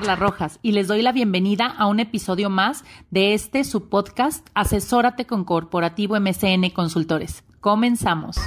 Carla Rojas y les doy la bienvenida a un episodio más de este su podcast Asesórate con Corporativo MCN Consultores. Comenzamos.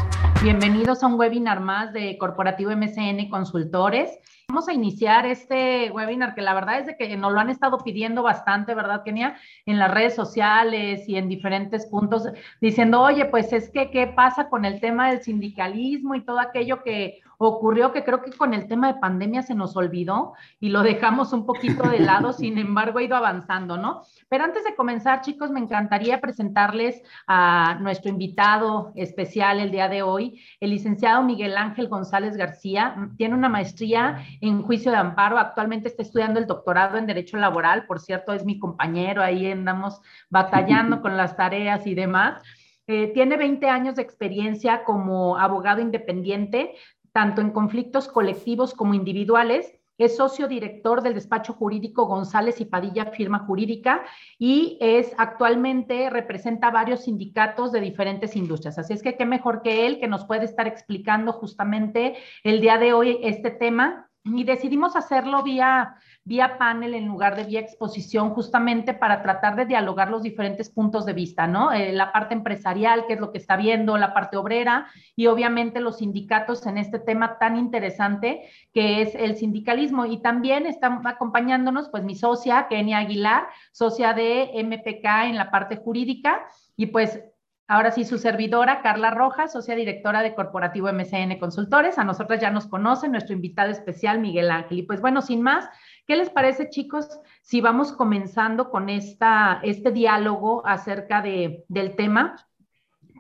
Bienvenidos a un webinar más de Corporativo MCN Consultores. Vamos a iniciar este webinar que la verdad es de que nos lo han estado pidiendo bastante, ¿verdad, Kenia? En las redes sociales y en diferentes puntos, diciendo, oye, pues es que, ¿qué pasa con el tema del sindicalismo y todo aquello que ocurrió que creo que con el tema de pandemia se nos olvidó y lo dejamos un poquito de lado, sin embargo ha ido avanzando, ¿no? Pero antes de comenzar, chicos, me encantaría presentarles a nuestro invitado especial el día de hoy, el licenciado Miguel Ángel González García. Tiene una maestría en juicio de amparo, actualmente está estudiando el doctorado en Derecho Laboral, por cierto, es mi compañero, ahí andamos batallando con las tareas y demás. Eh, tiene 20 años de experiencia como abogado independiente, tanto en conflictos colectivos como individuales. Es socio director del despacho jurídico González y Padilla Firma Jurídica y es actualmente representa varios sindicatos de diferentes industrias. Así es que qué mejor que él que nos puede estar explicando justamente el día de hoy este tema y decidimos hacerlo vía, vía panel en lugar de vía exposición, justamente para tratar de dialogar los diferentes puntos de vista, ¿no? Eh, la parte empresarial, qué es lo que está viendo, la parte obrera y obviamente los sindicatos en este tema tan interesante que es el sindicalismo. Y también está acompañándonos, pues, mi socia, Kenia Aguilar, socia de MPK en la parte jurídica. Y pues Ahora sí, su servidora, Carla Rojas, socia directora de Corporativo MCN Consultores. A nosotras ya nos conocen, nuestro invitado especial, Miguel Ángel. Y pues bueno, sin más, ¿qué les parece, chicos, si vamos comenzando con esta, este diálogo acerca de, del tema?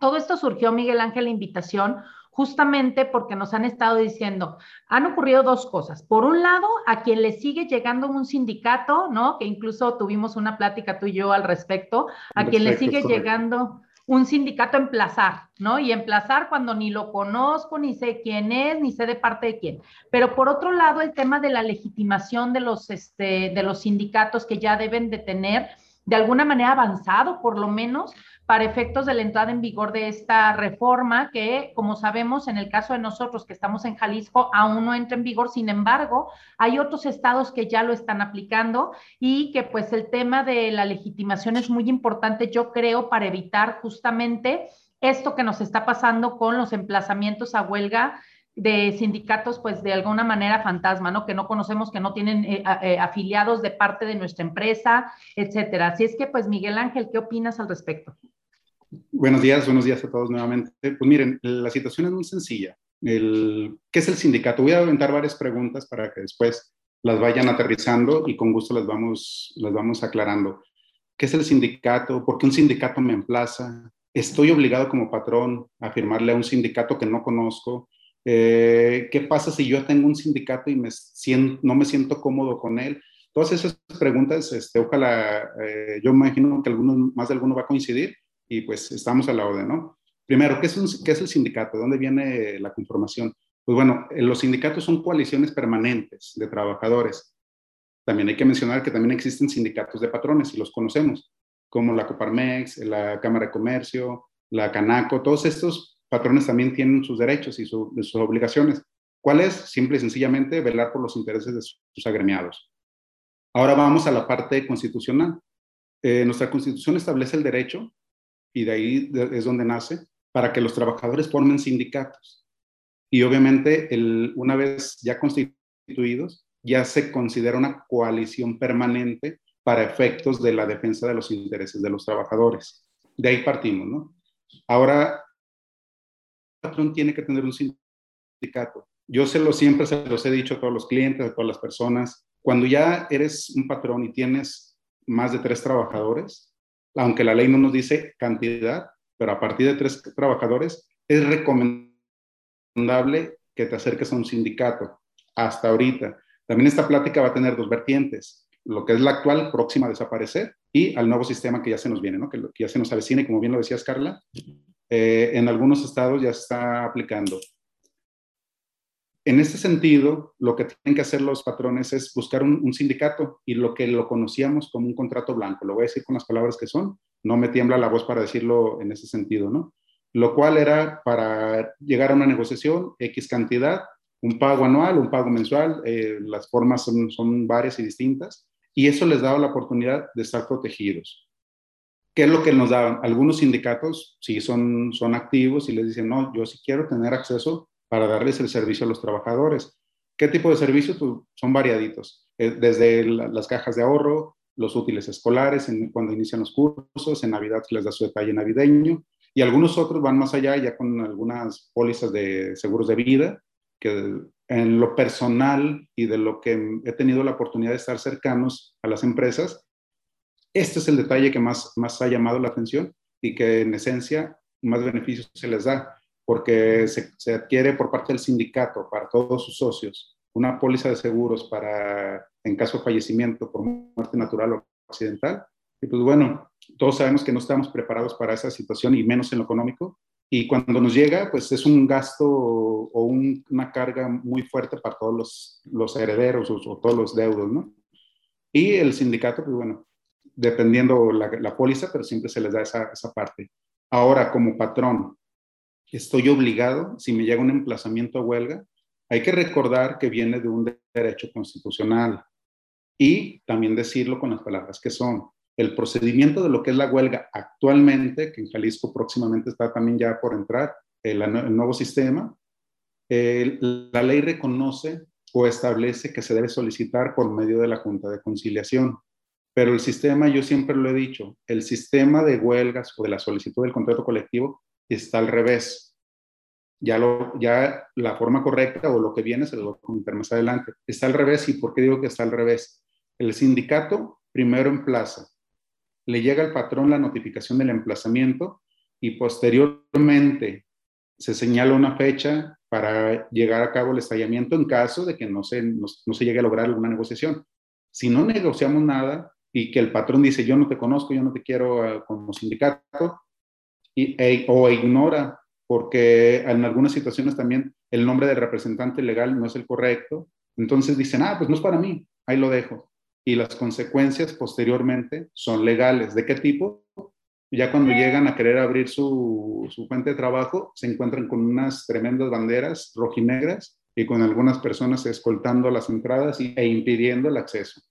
Todo esto surgió, Miguel Ángel, la invitación justamente porque nos han estado diciendo, han ocurrido dos cosas. Por un lado, a quien le sigue llegando un sindicato, ¿no? Que incluso tuvimos una plática tú y yo al respecto, a quien le sigue llegando un sindicato emplazar, ¿no? Y emplazar cuando ni lo conozco, ni sé quién es, ni sé de parte de quién. Pero por otro lado, el tema de la legitimación de los, este, de los sindicatos que ya deben de tener de alguna manera avanzado, por lo menos, para efectos de la entrada en vigor de esta reforma que, como sabemos, en el caso de nosotros que estamos en Jalisco, aún no entra en vigor. Sin embargo, hay otros estados que ya lo están aplicando y que pues el tema de la legitimación es muy importante, yo creo, para evitar justamente esto que nos está pasando con los emplazamientos a huelga de sindicatos, pues de alguna manera fantasma, ¿no? Que no conocemos, que no tienen eh, eh, afiliados de parte de nuestra empresa, etcétera. Así es que, pues, Miguel Ángel, ¿qué opinas al respecto? Buenos días, buenos días a todos nuevamente. Pues miren, la situación es muy sencilla. El, ¿Qué es el sindicato? Voy a aventar varias preguntas para que después las vayan aterrizando y con gusto las vamos, las vamos aclarando. ¿Qué es el sindicato? ¿Por qué un sindicato me emplaza? ¿Estoy obligado como patrón a firmarle a un sindicato que no conozco? Eh, ¿Qué pasa si yo tengo un sindicato y me siento, no me siento cómodo con él? Todas esas preguntas, este, ojalá, eh, yo imagino que algunos, más de alguno va a coincidir y pues estamos a la orden, ¿no? Primero, ¿qué es, un, ¿qué es el sindicato? ¿De dónde viene la conformación? Pues bueno, eh, los sindicatos son coaliciones permanentes de trabajadores. También hay que mencionar que también existen sindicatos de patrones y los conocemos, como la Coparmex, la Cámara de Comercio, la Canaco, todos estos patrones también tienen sus derechos y sus obligaciones. ¿Cuál es? Simple y sencillamente velar por los intereses de sus agremiados. Ahora vamos a la parte constitucional. Eh, nuestra constitución establece el derecho, y de ahí es donde nace, para que los trabajadores formen sindicatos. Y obviamente, el, una vez ya constituidos, ya se considera una coalición permanente para efectos de la defensa de los intereses de los trabajadores. De ahí partimos, ¿no? Ahora, patrón tiene que tener un sindicato. Yo se lo siempre se los he dicho a todos los clientes, a todas las personas. Cuando ya eres un patrón y tienes más de tres trabajadores, aunque la ley no nos dice cantidad, pero a partir de tres trabajadores, es recomendable que te acerques a un sindicato. Hasta ahorita. También esta plática va a tener dos vertientes, lo que es la actual próxima a desaparecer y al nuevo sistema que ya se nos viene, ¿no? que, que ya se nos avecina y como bien lo decías, Carla, eh, en algunos estados ya está aplicando. En este sentido, lo que tienen que hacer los patrones es buscar un, sindicato y lo que lo conocíamos como un contrato blanco, lo voy a decir con las palabras que son, no me tiembla la voz para decirlo en ese sentido, ¿no? Lo cual era para llegar a una negociación, X cantidad, un pago anual, un pago mensual, eh, las formas son, son varias y distintas, y eso les daba la oportunidad de estar protegidos. ¿Qué es lo que nos daban? Algunos sindicatos sí son, son activos y les dicen, no, yo sí quiero tener acceso para darles el servicio a los trabajadores. ¿Qué tipo de servicios? Pues, son variaditos, eh, desde las cajas de ahorro, los útiles escolares, cuando inician los cursos, en Navidad les da su detalle navideño, y algunos otros van más allá, ya con algunas pólizas de seguros de vida, que en lo personal y de lo que he tenido la oportunidad de estar cercanos a las empresas, este es el detalle que más, más ha llamado la atención y que en esencia más beneficios se les da, porque se, adquiere por parte del sindicato para todos sus socios una póliza de seguros para en caso de fallecimiento por muerte natural o accidental. Y pues bueno, todos sabemos que no estamos preparados para esa situación y menos en lo económico. Y cuando nos llega, pues es un gasto o una carga muy fuerte para todos los, los herederos o, todos los deudos, ¿no? Y el sindicato, pues bueno, dependiendo la, la póliza, pero siempre se les da esa, esa parte. Ahora, como patrón, estoy obligado, si me llega un emplazamiento a huelga, hay que recordar que viene de un derecho constitucional y también decirlo con las palabras que son el procedimiento de lo que es la huelga actualmente, que en Jalisco próximamente está también ya por entrar el, nuevo sistema, la ley reconoce o establece que se debe solicitar por medio de la Junta de Conciliación. Pero el sistema, yo siempre lo he dicho, el sistema de huelgas o de la solicitud del contrato colectivo está al revés. Ya, lo, ya la forma correcta o lo que viene se lo voy a comentar más adelante. Está al revés. ¿Y por qué digo que está al revés? El sindicato primero emplaza le llega al patrón la notificación del emplazamiento y posteriormente se señala una fecha para llegar a cabo el estallamiento en caso de que no se, no, se llegue a lograr alguna negociación. Si no negociamos nada y que el patrón dice yo no te conozco, yo no te quiero eh, como sindicato, e, o ignora, porque en algunas situaciones también el nombre del representante legal no es el correcto, entonces dicen, ah, pues no es para mí, ahí lo dejo y las consecuencias posteriormente son legales. ¿De qué tipo? Ya cuando llegan a querer abrir su, su fuente de trabajo, se encuentran con unas tremendas banderas rojinegras y con algunas personas escoltando las entradas e impidiendo el acceso.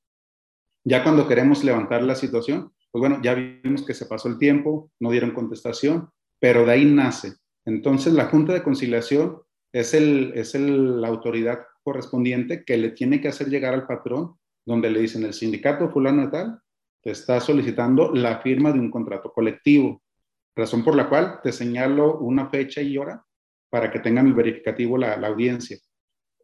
Ya cuando queremos levantar la situación, pues bueno, ya vimos que se pasó el tiempo, no dieron contestación, pero de ahí nace. Entonces la Junta de Conciliación es, el, es el, la autoridad correspondiente que le tiene que hacer llegar al patrón donde le dicen el sindicato fulano de tal te está solicitando la firma de un contrato colectivo, razón por la cual te señalo una fecha y hora para que tengan el verificativo la, la audiencia.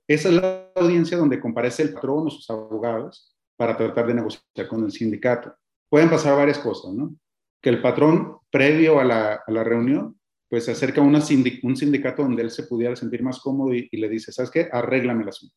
Esa es la audiencia donde comparece el patrón o sus abogados para tratar de negociar con el sindicato. Pueden pasar varias cosas, ¿no? Que el patrón, previo a la, a la reunión, pues se acerca a un sindicato donde él se pudiera sentir más cómodo y, y le dice, ¿sabes qué? Arréglame el asunto.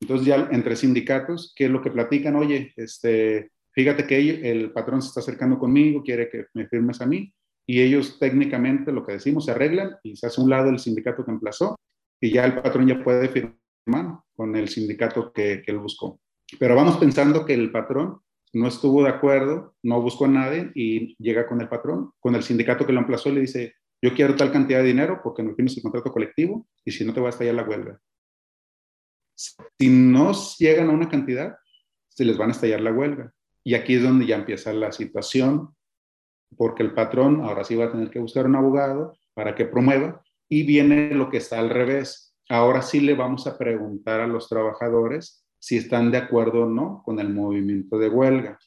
Entonces ya entre sindicatos, ¿qué es lo que platican? Oye, este, fíjate que el patrón se está acercando conmigo, quiere que me firmes a mí, y ellos técnicamente lo que decimos se arreglan y se hace un lado el sindicato que emplazó y ya el patrón ya puede firmar con el sindicato que, que él buscó. Pero vamos pensando que el patrón no estuvo de acuerdo, no buscó a nadie y llega con el patrón, con el sindicato que lo emplazó y le dice, yo quiero tal cantidad de dinero porque no tienes el contrato colectivo y si no te va a estallar la huelga. Si no llegan a una cantidad, se les van a estallar la huelga. Y aquí es donde ya empieza la situación, porque el patrón ahora sí va a tener que buscar un abogado para que promueva y viene lo que está al revés. Ahora sí le vamos a preguntar a los trabajadores si están de acuerdo o no con el movimiento de huelga.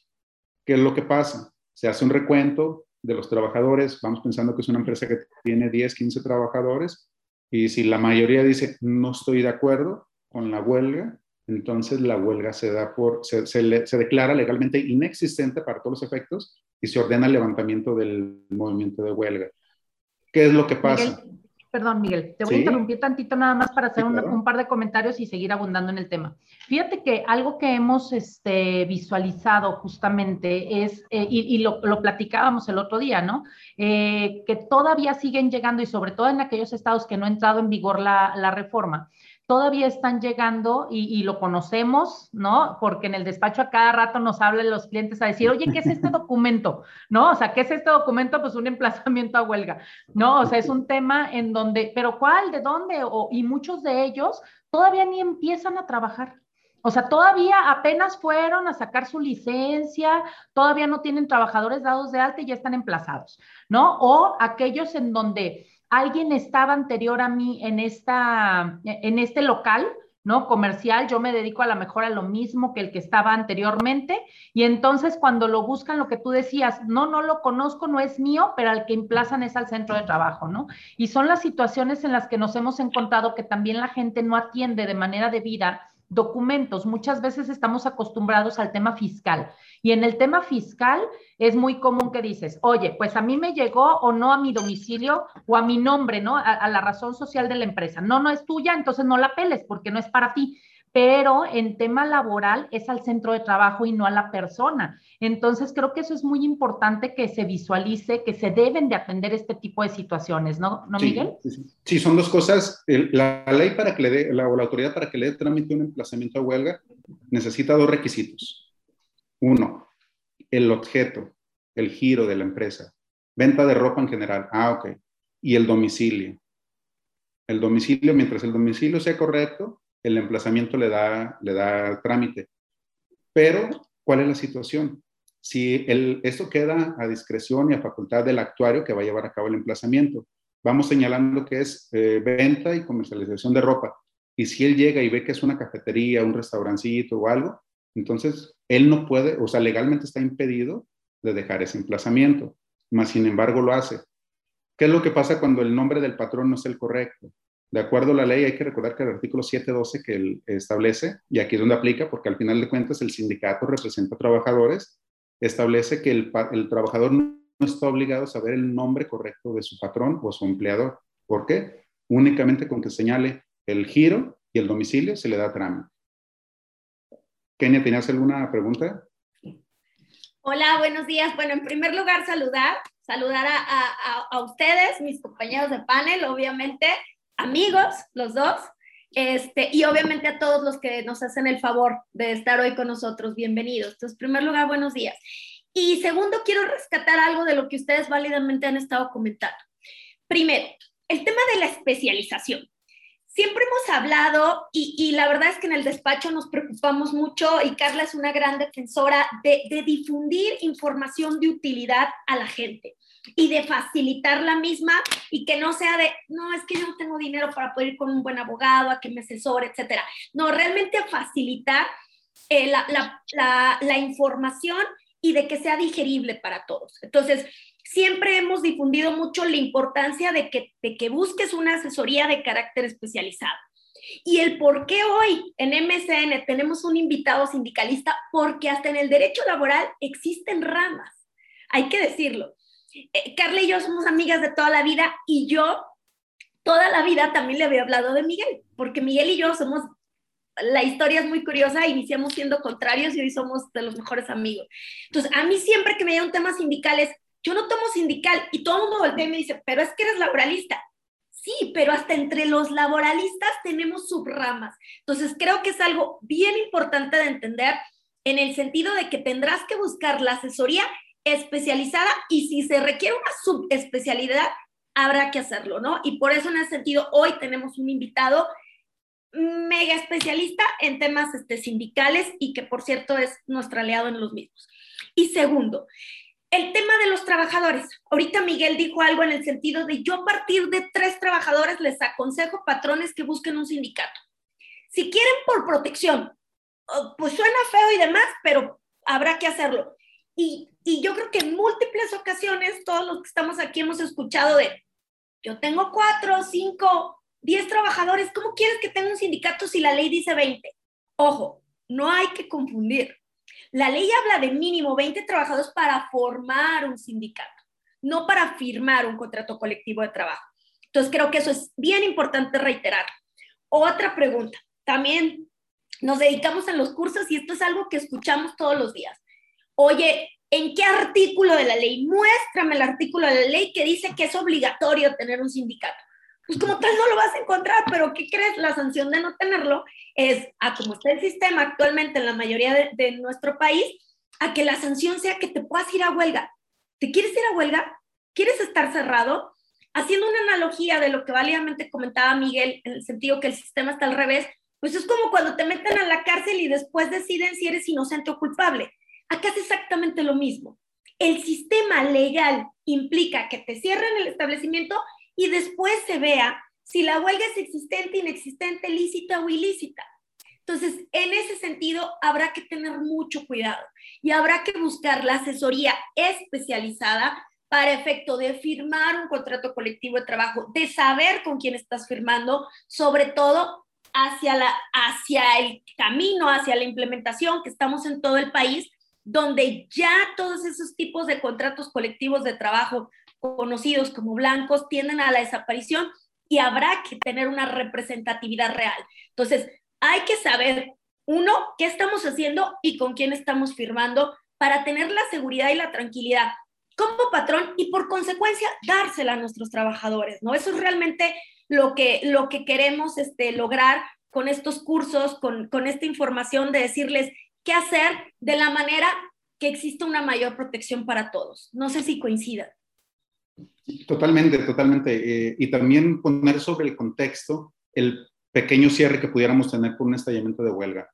¿Qué es lo que pasa? Se hace un recuento de los trabajadores, vamos pensando que es una empresa que tiene 10, 15 trabajadores, y si la mayoría dice no estoy de acuerdo, con la huelga, entonces la huelga se da por, se, se, declara legalmente inexistente para todos los efectos y se ordena el levantamiento del movimiento de huelga. ¿Qué es lo que pasa? Perdón, Miguel, te voy a interrumpir tantito nada más para hacer un, par de comentarios y seguir abundando en el tema. Fíjate que algo que hemos este, visualizado justamente es, eh, y, lo, lo, platicábamos el otro día, ¿no? Eh, que todavía siguen llegando y sobre todo en aquellos estados que no ha entrado en vigor la, la reforma, todavía están llegando y, lo conocemos, ¿no? Porque en el despacho a cada rato nos hablan los clientes a decir, oye, ¿qué es este documento? ¿No? O sea, ¿qué es este documento? Pues un emplazamiento a huelga, ¿no? O sea, es un tema en donde, pero ¿cuál? ¿De dónde? O, y muchos de ellos todavía ni empiezan a trabajar. O sea, todavía apenas fueron a sacar su licencia, todavía no tienen trabajadores dados de alta y ya están emplazados, ¿no? O aquellos en donde alguien estaba anterior a mí en, esta, en este local, ¿no? Comercial, yo me dedico a lo mejor a lo mismo que el que estaba anteriormente, y entonces cuando lo buscan, lo que tú decías, no, no lo conozco, no es mío, pero al que emplazan es al centro de trabajo, ¿no? Y son las situaciones en las que nos hemos encontrado que también la gente no atiende de manera debida documentos. Muchas veces estamos acostumbrados al tema fiscal y en el tema fiscal es muy común que dices, oye, pues a mí me llegó o no a mi domicilio o a mi nombre, ¿no? A, la razón social de la empresa. No, no es tuya, entonces no la peles porque no es para ti pero en tema laboral es al centro de trabajo y no a la persona. Entonces, creo que eso es muy importante que se visualice, que se deben de atender este tipo de situaciones, ¿no, ¿No Miguel? Sí, son dos cosas. la ley para que le dé, la, o la autoridad para que le dé trámite un emplazamiento a huelga necesita dos requisitos. Uno, el objeto, el giro de la empresa, venta de ropa en general. Ah, ok. Y el domicilio. El domicilio, mientras el domicilio sea correcto, el emplazamiento le da, le da trámite. Pero, ¿cuál es la situación? Si el, esto queda a discreción y a facultad del actuario que va a llevar a cabo el emplazamiento, vamos señalando que es eh, venta y comercialización de ropa. Y si él llega y ve que es una cafetería, un restaurancito o algo, entonces él no puede, o sea, legalmente está impedido de dejar ese emplazamiento, más sin embargo lo hace. ¿Qué es lo que pasa cuando el nombre del patrón no es el correcto? De acuerdo a la ley, hay que recordar que el artículo 712 que él establece, y aquí es donde aplica, porque al final de cuentas el sindicato representa a trabajadores, establece que el, trabajador no está obligado a saber el nombre correcto de su patrón o su empleador. ¿Por qué? Únicamente con que señale el giro y el domicilio se le da trámite. Kenia, ¿tenías alguna pregunta? Hola, buenos días. Bueno, en primer lugar, saludar, saludar a, a ustedes, mis compañeros de panel, obviamente, amigos, los dos, este, y obviamente a todos los que nos hacen el favor de estar hoy con nosotros, bienvenidos. Entonces, en primer lugar, buenos días. Y segundo, quiero rescatar algo de lo que ustedes válidamente han estado comentando. Primero, el tema de la especialización. Siempre hemos hablado, y, la verdad es que en el despacho nos preocupamos mucho, y Carla es una gran defensora de, de difundir información de utilidad a la gente y de facilitar la misma y que no sea de, no, es que yo no tengo dinero para poder ir con un buen abogado, a que me asesore, etcétera. No, realmente facilitar eh, la, información y de que sea digerible para todos. Entonces, siempre hemos difundido mucho la importancia de que, de que busques una asesoría de carácter especializado. Y el por qué hoy en MSN tenemos un invitado sindicalista, porque hasta en el derecho laboral existen ramas, hay que decirlo. Eh, Carla y yo somos amigas de toda la vida y yo toda la vida también le había hablado de Miguel, porque Miguel y yo somos, la historia es muy curiosa, iniciamos siendo contrarios y hoy somos de los mejores amigos. Entonces, a mí siempre que me un temas sindicales, yo no tomo sindical y todo el mundo voltea y me dice, pero es que eres laboralista. Sí, pero hasta entre los laboralistas tenemos subramas. Entonces, creo que es algo bien importante de entender en el sentido de que tendrás que buscar la asesoría especializada y si se requiere una subespecialidad, habrá que hacerlo, ¿no? Y por eso en ese sentido, hoy tenemos un invitado mega especialista en temas este, sindicales y que por cierto es nuestro aliado en los mismos. Y segundo, el tema de los trabajadores. Ahorita Miguel dijo algo en el sentido de yo a partir de tres trabajadores les aconsejo patrones que busquen un sindicato. Si quieren por protección, oh, pues suena feo y demás, pero habrá que hacerlo. Y, yo creo que en múltiples ocasiones todos los que estamos aquí hemos escuchado de, yo tengo cuatro, cinco, diez trabajadores, ¿cómo quieres que tenga un sindicato si la ley dice 20? Ojo, no hay que confundir. La ley habla de mínimo 20 trabajadores para formar un sindicato, no para firmar un contrato colectivo de trabajo. Entonces creo que eso es bien importante reiterar. Otra pregunta, también nos dedicamos en los cursos y esto es algo que escuchamos todos los días oye, ¿en qué artículo de la ley? Muéstrame el artículo de la ley que dice que es obligatorio tener un sindicato. pues como tal no lo vas a encontrar, pero ¿qué crees? La sanción de no tenerlo es a como está el sistema actualmente en la mayoría de, nuestro país, a que la sanción sea que te puedas ir a huelga. ¿Te quieres ir a huelga? ¿Quieres estar cerrado? Haciendo una analogía de lo que válidamente comentaba Miguel, en el sentido que el sistema está al revés, pues es como cuando te meten a la cárcel y después deciden si eres inocente o culpable. Acá es exactamente lo mismo. El sistema legal implica que te cierren el establecimiento y después se vea si la huelga es existente, inexistente, lícita o ilícita. Entonces, en ese sentido, habrá que tener mucho cuidado y habrá que buscar la asesoría especializada para efecto de firmar un contrato colectivo de trabajo, de saber con quién estás firmando, sobre todo hacia, la, hacia el camino, hacia la implementación que estamos en todo el país, donde ya todos esos tipos de contratos colectivos de trabajo conocidos como blancos tienden a la desaparición y habrá que tener una representatividad real. Entonces, hay que saber, uno, qué estamos haciendo y con quién estamos firmando para tener la seguridad y la tranquilidad como patrón y por consecuencia dársela a nuestros trabajadores, ¿no? Eso es realmente lo que, lo que queremos este, lograr con estos cursos, con, con esta información de decirles qué hacer de la manera que exista una mayor protección para todos. No sé si coincida. Totalmente, totalmente. Eh, y también poner sobre el contexto el pequeño cierre que pudiéramos tener por un estallamiento de huelga.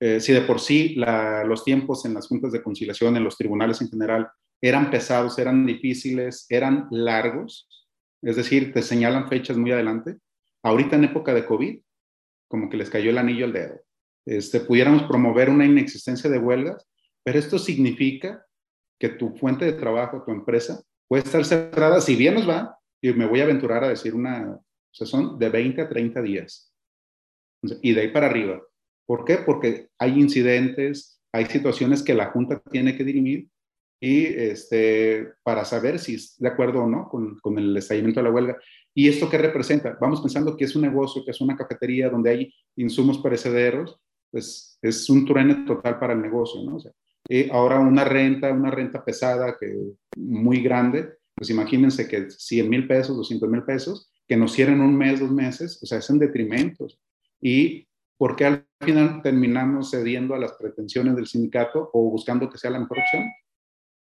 Eh, si de por sí los tiempos en las juntas de conciliación, en los tribunales en general, eran pesados, eran difíciles, eran largos, es decir, te señalan fechas muy adelante. Ahorita en época de COVID, como que les cayó el anillo al dedo. Este, pudiéramos promover una inexistencia de huelgas, pero esto significa que tu fuente de trabajo, tu empresa, puede estar cerrada, si bien nos va, y me voy a aventurar a decir una, o sea, son de 20 a 30 días. Y de ahí para arriba. ¿Por qué? Porque hay incidentes, hay situaciones que la Junta tiene que dirimir y este, para saber si es de acuerdo o no con, con, el estallamiento de la huelga. ¿Y esto qué representa? Vamos pensando que es un negocio, que es una cafetería donde hay insumos perecederos, pues es un truene total para el negocio, ¿no? O eh, ahora una renta, una renta pesada, que muy grande, pues imagínense que 100 mil pesos, 200 mil pesos, que nos cierren un mes, dos meses, o sea, es en detrimento. ¿Y por qué al final terminamos cediendo a las pretensiones del sindicato o buscando que sea la mejor opción?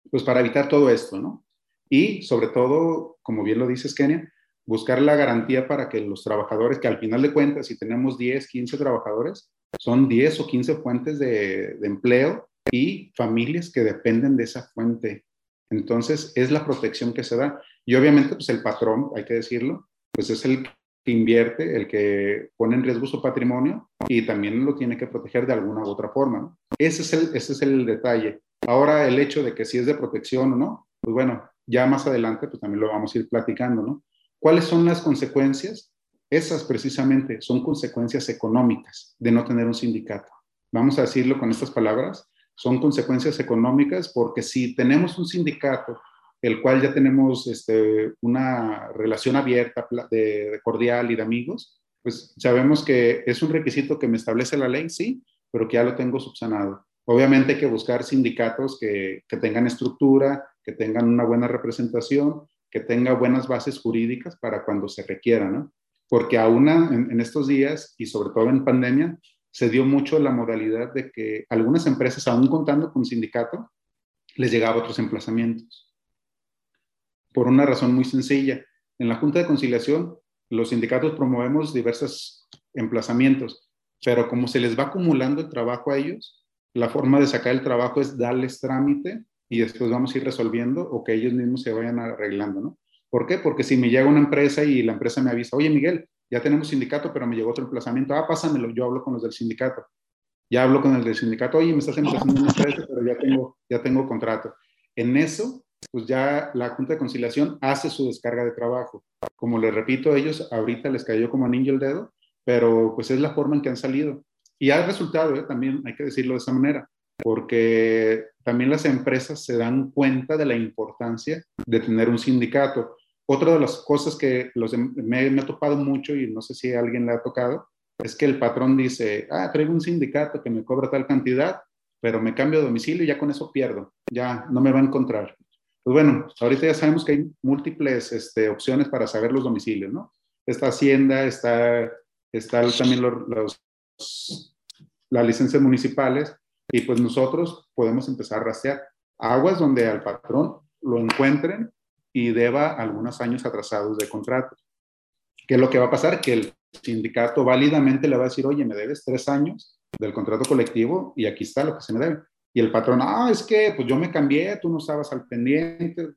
pues para evitar todo esto, ¿no? Y sobre todo, como bien lo dices, Kenia, buscar la garantía para que los trabajadores, que al final de cuentas, si tenemos 10, 15 trabajadores, son 10 o 15 fuentes de, empleo y familias que dependen de esa fuente. Entonces, es la protección que se da. Y obviamente, pues el patrón, hay que decirlo, pues es el que invierte, el que pone en riesgo su patrimonio y también lo tiene que proteger de alguna u otra forma. Ese, es el, ese es el detalle. Ahora el hecho de que si es de protección o no, pues bueno, ya más adelante pues también lo vamos a ir platicando, ¿no? ¿Cuáles son las consecuencias? Esas precisamente son consecuencias económicas de no tener un sindicato. Vamos a decirlo con estas palabras, son consecuencias económicas porque si tenemos un sindicato, el cual ya tenemos este, una relación abierta, de, cordial y de amigos, pues sabemos que es un requisito que me establece la ley, sí, pero que ya lo tengo subsanado. Obviamente hay que buscar sindicatos que, tengan estructura, que tengan una buena representación, que tengan buenas bases jurídicas para cuando se requiera, ¿no? Porque aún en, estos días y sobre todo en pandemia, se dio mucho la modalidad de que algunas empresas, aún contando con sindicato, les llegaba otros emplazamientos. Por una razón muy sencilla. En la Junta de Conciliación, los sindicatos promovemos diversos emplazamientos, pero como se les va acumulando el trabajo a ellos, la forma de sacar el trabajo es darles trámite y después vamos a ir resolviendo o que ellos mismos se vayan arreglando, ¿no? ¿Por qué? Porque si me llega una empresa y la empresa me avisa, oye Miguel, ya tenemos sindicato, pero me llegó otro emplazamiento, ah, pásamelo, yo hablo con los del sindicato. Ya hablo con el del sindicato, oye, me estás emplazando una empresa, pero ya tengo, ya tengo contrato. En eso, pues ya la Junta de Conciliación hace su descarga de trabajo. Como les repito, ellos ahorita les cayó como anillo el dedo, pero pues es la forma en que han salido. Y ha resultado, ¿eh? también hay que decirlo de esa manera, porque también las empresas se dan cuenta de la importancia de tener un sindicato. Otra de las cosas que los, me, ha topado mucho, y no sé si a alguien le ha tocado, es que el patrón dice, ah, traigo un sindicato que me cobra tal cantidad, pero me cambio de domicilio y ya con eso pierdo, ya no me va a encontrar. Pues bueno, ahorita ya sabemos que hay múltiples este, opciones para saber los domicilios, ¿no? está Hacienda, está, está también los, las licencias municipales, y pues nosotros podemos empezar a rastrear aguas donde al patrón lo encuentren y deba algunos años atrasados de contrato. ¿Qué es lo que va a pasar? Que el sindicato válidamente le va a decir, oye, me debes tres años del contrato colectivo y aquí está lo que se me debe. Y el patrón, ah, es que pues yo me cambié, tú no estabas al pendiente.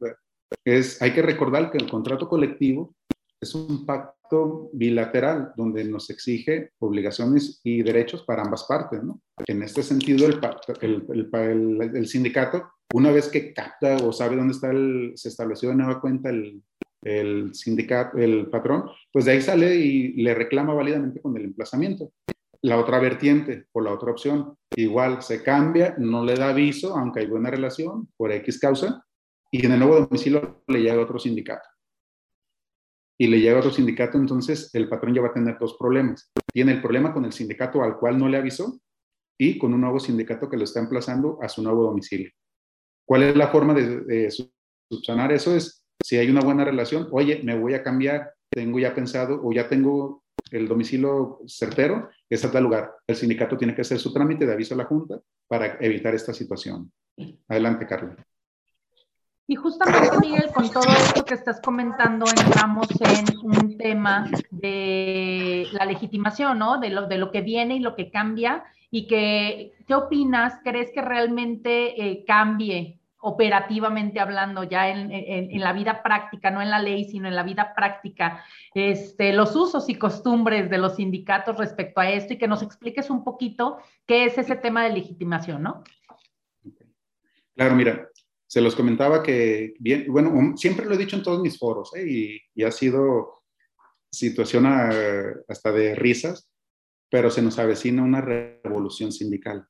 Es, hay que recordar que el contrato colectivo es un pacto bilateral donde nos exige obligaciones y derechos para ambas partes. En este sentido, el, el, el, sindicato, una vez que capta o sabe dónde está el, se estableció de nueva cuenta el, el sindicato, el patrón, pues de ahí sale y le reclama válidamente con el emplazamiento. La otra vertiente o la otra opción, igual se cambia, no le da aviso, aunque hay buena relación, por X causa, y en el nuevo domicilio le llega otro sindicato. Y le llega otro sindicato, entonces el patrón ya va a tener dos problemas. Tiene el problema con el sindicato al cual no le avisó y con un nuevo sindicato que lo está emplazando a su nuevo domicilio. ¿Cuál es la forma de, de subsanar eso? Es si hay una buena relación, oye, me voy a cambiar, tengo ya pensado o ya tengo el domicilio certero, es el lugar. El sindicato tiene que hacer su trámite de aviso a la Junta para evitar esta situación. Adelante, Carlos. Y justamente, Miguel, con todo esto que estás comentando, entramos en un tema de la legitimación, ¿no? De lo, de lo que viene y lo que cambia. Y que, ¿qué opinas? ¿Crees que realmente eh, cambie operativamente hablando, ya en, la vida práctica, no en la ley, sino en la vida práctica, este, los usos y costumbres de los sindicatos respecto a esto y que nos expliques un poquito qué es ese tema de legitimación, ¿no? Claro, mira, se los comentaba que, bueno, siempre lo he dicho en todos mis foros ¿eh? y, ha sido situación hasta de risas, pero se nos avecina una revolución sindical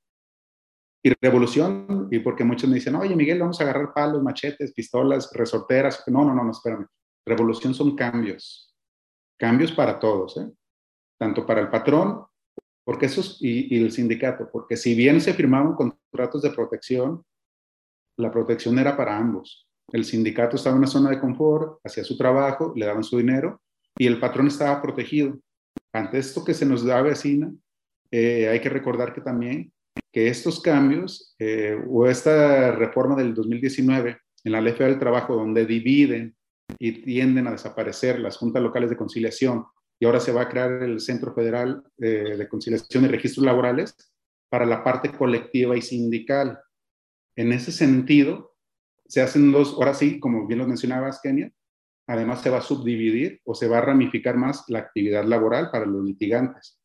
y revolución, y porque muchos me dicen, oye Miguel, vamos a agarrar palos, machetes, pistolas, resorteras. No, no, no, no, espérame. Revolución son cambios. Cambios para todos, ¿eh? Tanto para el patrón, porque esos, y, y el sindicato, porque si bien se firmaban contratos de protección, la protección era para ambos. El sindicato estaba en una zona de confort, hacía su trabajo, le daban su dinero, y el patrón estaba protegido. Ante esto que se nos da vecina, eh, hay que recordar que también que estos cambios eh, o esta reforma del 2019 en la Ley Federal del Trabajo, donde dividen y tienden a desaparecer las juntas locales de conciliación y ahora se va a crear el Centro Federal eh, de Conciliación y Registros Laborales para la parte colectiva y sindical. En ese sentido, se hacen dos, ahora sí, como bien lo mencionabas, Kenia, además se va a subdividir o se va a ramificar más la actividad laboral para los litigantes.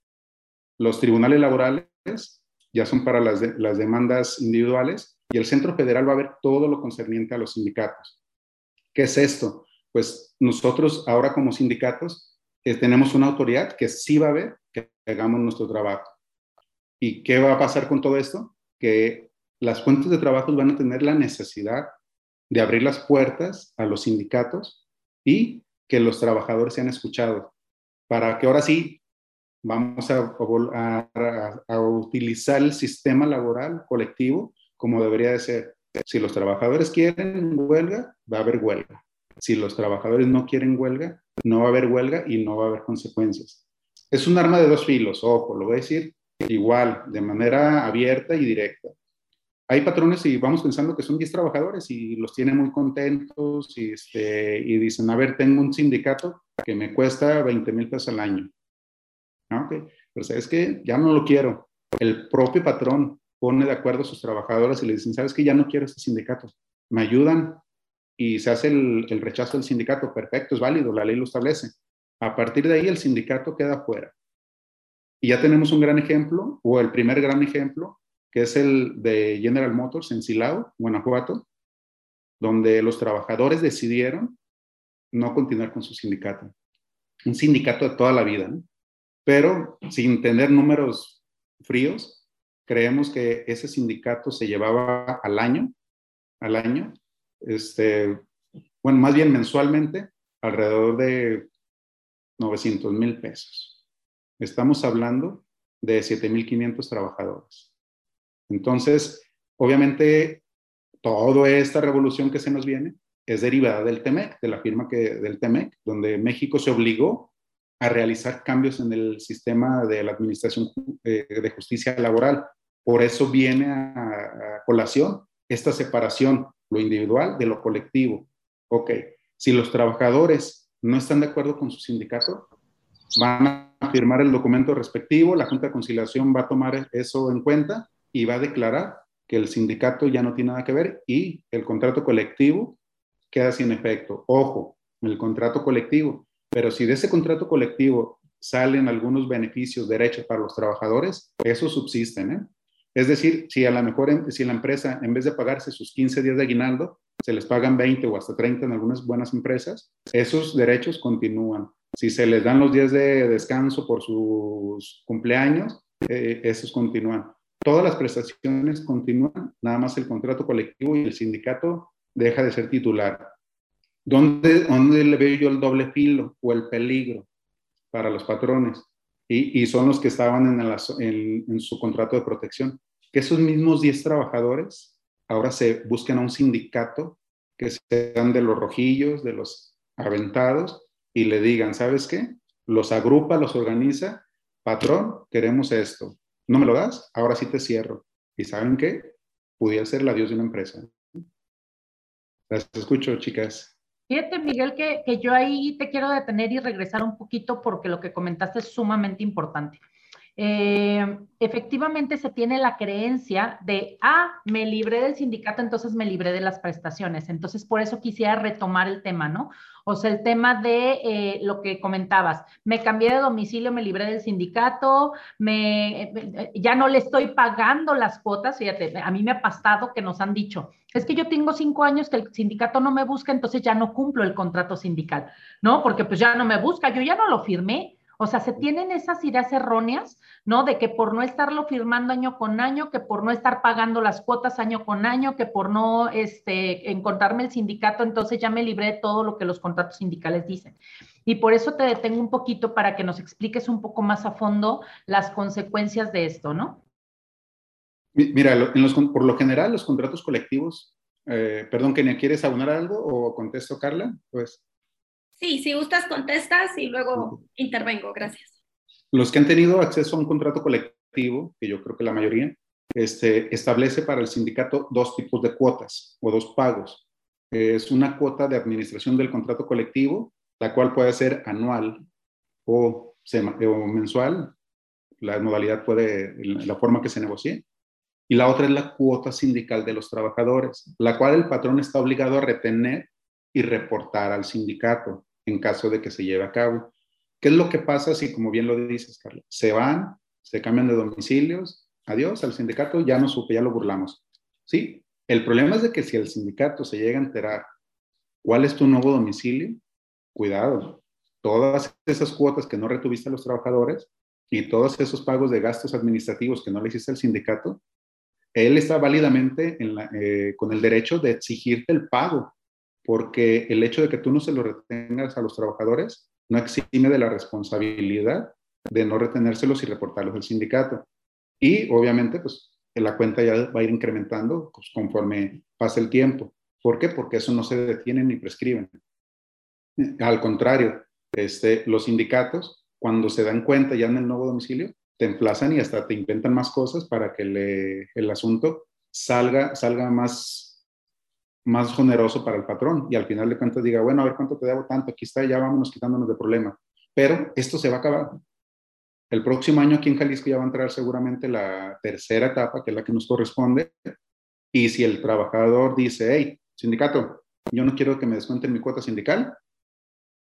Los tribunales laborales ya son para las, demandas individuales y el Centro Federal va a ver todo lo concerniente a los sindicatos. ¿Qué es esto? Pues nosotros ahora como sindicatos eh, tenemos una autoridad que sí va a ver que hagamos nuestro trabajo. ¿Y qué va a pasar con todo esto? Que las fuentes de trabajo van a tener la necesidad de abrir las puertas a los sindicatos y que los trabajadores sean escuchados para que ahora sí vamos a, a, utilizar el sistema laboral colectivo como debería de ser. Si los trabajadores quieren huelga, va a haber huelga. Si los trabajadores no quieren huelga, no va a haber huelga y no va a haber consecuencias. Es un arma de dos filos, ojo, lo voy a decir igual, de manera abierta y directa. Hay patrones y vamos pensando que son 10 trabajadores y los tienen muy contentos y, este, y dicen, a ver, tengo un sindicato que me cuesta 20 mil pesos al año Ah, Pero sabes que ya no lo quiero. El propio patrón pone de acuerdo a sus trabajadores y le dicen, sabes que ya no quiero este sindicato. Me ayudan y se hace el, el rechazo del sindicato. Perfecto, es válido, la ley lo establece. A partir de ahí el sindicato queda fuera. Y ya tenemos un gran ejemplo, o el primer gran ejemplo, que es el de General Motors en Silao, Guanajuato, donde los trabajadores decidieron no continuar con su sindicato. Un sindicato de toda la vida. pero sin tener números fríos, creemos que ese sindicato se llevaba al año, al año, este, bueno, más bien mensualmente, alrededor de 900 mil pesos. Estamos hablando de 7.500 trabajadores. Entonces, obviamente, toda esta revolución que se nos viene es derivada del TEMEC, de la firma que, del TEMEC, donde México se obligó a realizar cambios en el sistema de la administración eh, de justicia laboral. Por eso viene a, colación esta separación, lo individual de lo colectivo. Ok, si los trabajadores no están de acuerdo con su sindicato, van a firmar el documento respectivo, la Junta de Conciliación va a tomar eso en cuenta y va a declarar que el sindicato ya no tiene nada que ver y el contrato colectivo queda sin efecto. Ojo, el contrato colectivo, pero si de ese contrato colectivo salen algunos beneficios, derechos para los trabajadores, esos subsisten. ¿eh? Es decir, si a lo mejor si la empresa, en vez de pagarse sus 15 días de aguinaldo, se les pagan 20 o hasta 30 en algunas buenas empresas, esos derechos continúan. Si se les dan los días de descanso por sus cumpleaños, eh, esos continúan. Todas las prestaciones continúan, nada más el contrato colectivo y el sindicato deja de ser titular. ¿Dónde, dónde le veo yo el doble filo o el peligro para los patrones? Y, y son los que estaban en, en, en, su contrato de protección. Que esos mismos 10 trabajadores ahora se buscan a un sindicato que sean de los rojillos, de los aventados, y le digan, ¿sabes qué? Los agrupa, los organiza, patrón, queremos esto. ¿No me lo das? Ahora sí te cierro. ¿Y saben qué? Pudiera ser la dios de una empresa. Las escucho, chicas. Fíjate, Miguel, que, que, yo ahí te quiero detener y regresar un poquito porque lo que comentaste es sumamente importante. Eh, efectivamente se tiene la creencia de, ah, me libré del sindicato, entonces me libré de las prestaciones. Entonces, por eso quisiera retomar el tema, ¿no? O sea, el tema de eh, lo que comentabas, me cambié de domicilio, me libré del sindicato, me, eh, ya no le estoy pagando las cuotas, fíjate, a mí me ha pasado que nos han dicho, es que yo tengo cinco años que el sindicato no me busca, entonces ya no cumplo el contrato sindical, ¿no? Porque pues ya no me busca, yo ya no lo firmé. O sea, se tienen esas ideas erróneas, ¿no? De que por no estarlo firmando año con año, que por no estar pagando las cuotas año con año, que por no este, encontrarme el sindicato, entonces ya me libré de todo lo que los contratos sindicales dicen. Y por eso te detengo un poquito para que nos expliques un poco más a fondo las consecuencias de esto, ¿no? Mira, los, por lo general los contratos colectivos, eh, perdón, Kenia, ¿quieres aunar algo o contesto, Carla? Pues. Sí, si gustas, contestas y luego intervengo. Gracias. Los que han tenido acceso a un contrato colectivo, que yo creo que la mayoría, este, establece para el sindicato dos tipos de cuotas o dos pagos. Es una cuota de administración del contrato colectivo, la cual puede ser anual o, o mensual. La modalidad puede, la forma que se negocie y la otra es la cuota sindical de los trabajadores, la cual el patrón está obligado a retener y reportar al sindicato en caso de que se lleve a cabo. ¿Qué es lo que pasa si, como bien lo dices, Carlos, se van, se cambian de domicilios, adiós al sindicato, ya no supe, ya lo burlamos? Sí, el problema es de que si el sindicato se llega a enterar cuál es tu nuevo domicilio, cuidado, todas esas cuotas que no retuviste a los trabajadores y todos esos pagos de gastos administrativos que no le hiciste al sindicato, él está válidamente eh, con el derecho de exigirte el pago, porque el hecho de que tú no se lo retengas a los trabajadores no exime de la responsabilidad de no retenérselos y reportarlos al sindicato. Y obviamente, pues la cuenta ya va a ir incrementando pues, conforme pase el tiempo. ¿Por qué? Porque eso no se detiene ni prescriben. Al contrario, este, los sindicatos, cuando se dan cuenta ya en el nuevo domicilio, te emplazan y hasta te inventan más cosas para que el asunto salga, salga más, más generoso para el patrón y al final de cuentas diga, bueno, a ver cuánto te debo tanto, aquí está, ya vámonos quitándonos de problema. Pero esto se va a acabar. El próximo año aquí en Jalisco ya va a entrar seguramente la tercera etapa, que es la que nos corresponde. Y si el trabajador dice, hey, sindicato, yo no quiero que me descuenten mi cuota sindical,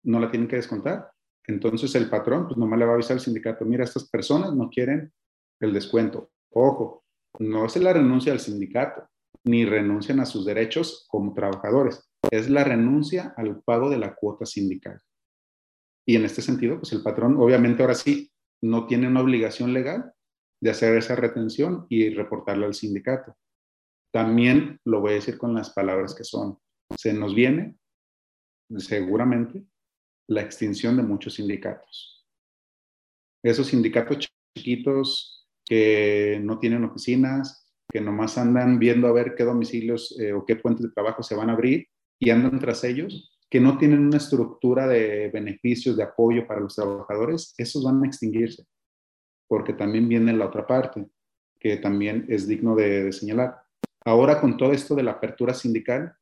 no la tienen que descontar. Entonces el patrón, pues nomás le va a avisar al sindicato, mira, estas personas no quieren el descuento. Ojo, no es la renuncia al sindicato, ni renuncian a sus derechos como trabajadores, es la renuncia al pago de la cuota sindical. Y en este sentido, pues el patrón, obviamente ahora sí, no tiene una obligación legal de hacer esa retención y reportarla al sindicato. También lo voy a decir con las palabras que son. Se nos viene, seguramente, la extinción de muchos sindicatos. Esos sindicatos chiquitos que no tienen oficinas, que nomás andan viendo a ver qué domicilios eh, o qué puentes de trabajo se van a abrir y andan tras ellos, que no tienen una estructura de beneficios, de apoyo para los trabajadores, esos van a extinguirse, porque también viene la otra parte, que también es digno de, de señalar. Ahora con todo esto de la apertura sindical,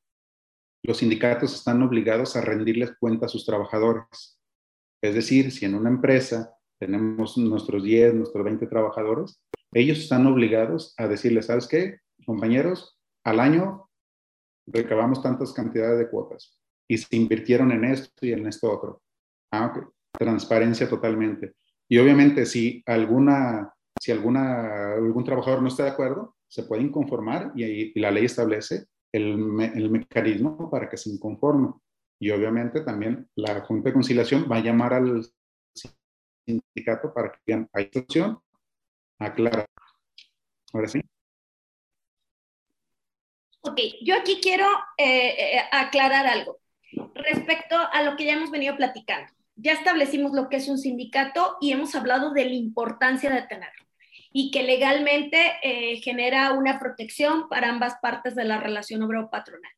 los sindicatos están obligados a rendirles cuenta a sus trabajadores. Es decir, si en una empresa tenemos nuestros 10, nuestros 20 trabajadores, ellos están obligados a decirles, ¿sabes qué, compañeros? Al año recabamos tantas cantidades de cuotas y se invirtieron en esto y en esto otro. Ah, ok. Transparencia totalmente. Y obviamente si alguna, si alguna, algún trabajador no está de acuerdo, se puede inconformar y, y la ley establece el, el, mecanismo para que se inconforme. Y obviamente también la Junta de Conciliación va a llamar al sindicato para que digan, hay situación, aclara. Ahora sí. Ok, yo aquí quiero eh, eh, aclarar algo respecto a lo que ya hemos venido platicando. Ya establecimos lo que es un sindicato y hemos hablado de la importancia de tenerlo y que legalmente eh, genera una protección para ambas partes de la relación obrero-patronal.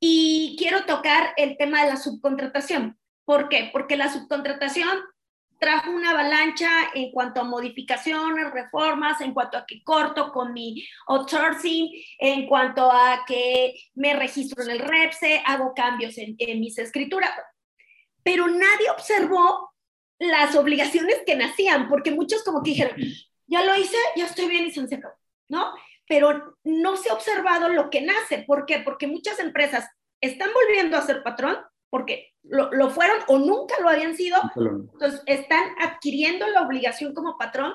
Y quiero tocar el tema de la subcontratación. ¿Por qué? Porque la subcontratación trajo una avalancha en cuanto a modificaciones, reformas, en cuanto a que corto con mi outsourcing, en cuanto a que me registro en el REPSE, hago cambios en, en mis escrituras. Pero nadie observó las obligaciones que nacían, porque muchos como que dijeron, ya lo hice, ya estoy bien y se acabó, ¿no? Pero no se ha observado lo que nace. ¿Por qué? Porque muchas empresas están volviendo a ser patrón porque lo, lo, fueron o nunca lo habían sido, entonces están adquiriendo la obligación como patrón,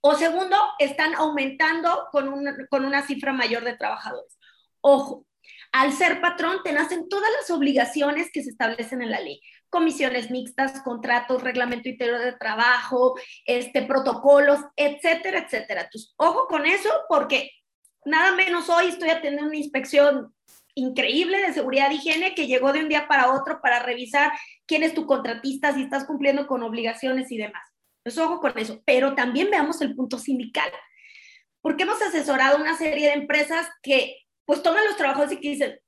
o segundo, están aumentando con una, con una cifra mayor de trabajadores. Ojo, al ser patrón te nacen todas las obligaciones que se establecen en la ley, comisiones mixtas, contratos, reglamento interior de trabajo, este, protocolos, etcétera, etcétera. Entonces, ojo con eso porque nada menos hoy estoy atendiendo una inspección increíble de seguridad y higiene que llegó de un día para otro para revisar quién es tu contratista, si estás cumpliendo con obligaciones y demás. Pues ojo con eso, pero también veamos el punto sindical, porque hemos asesorado una serie de empresas que pues toman los trabajos y que dicen,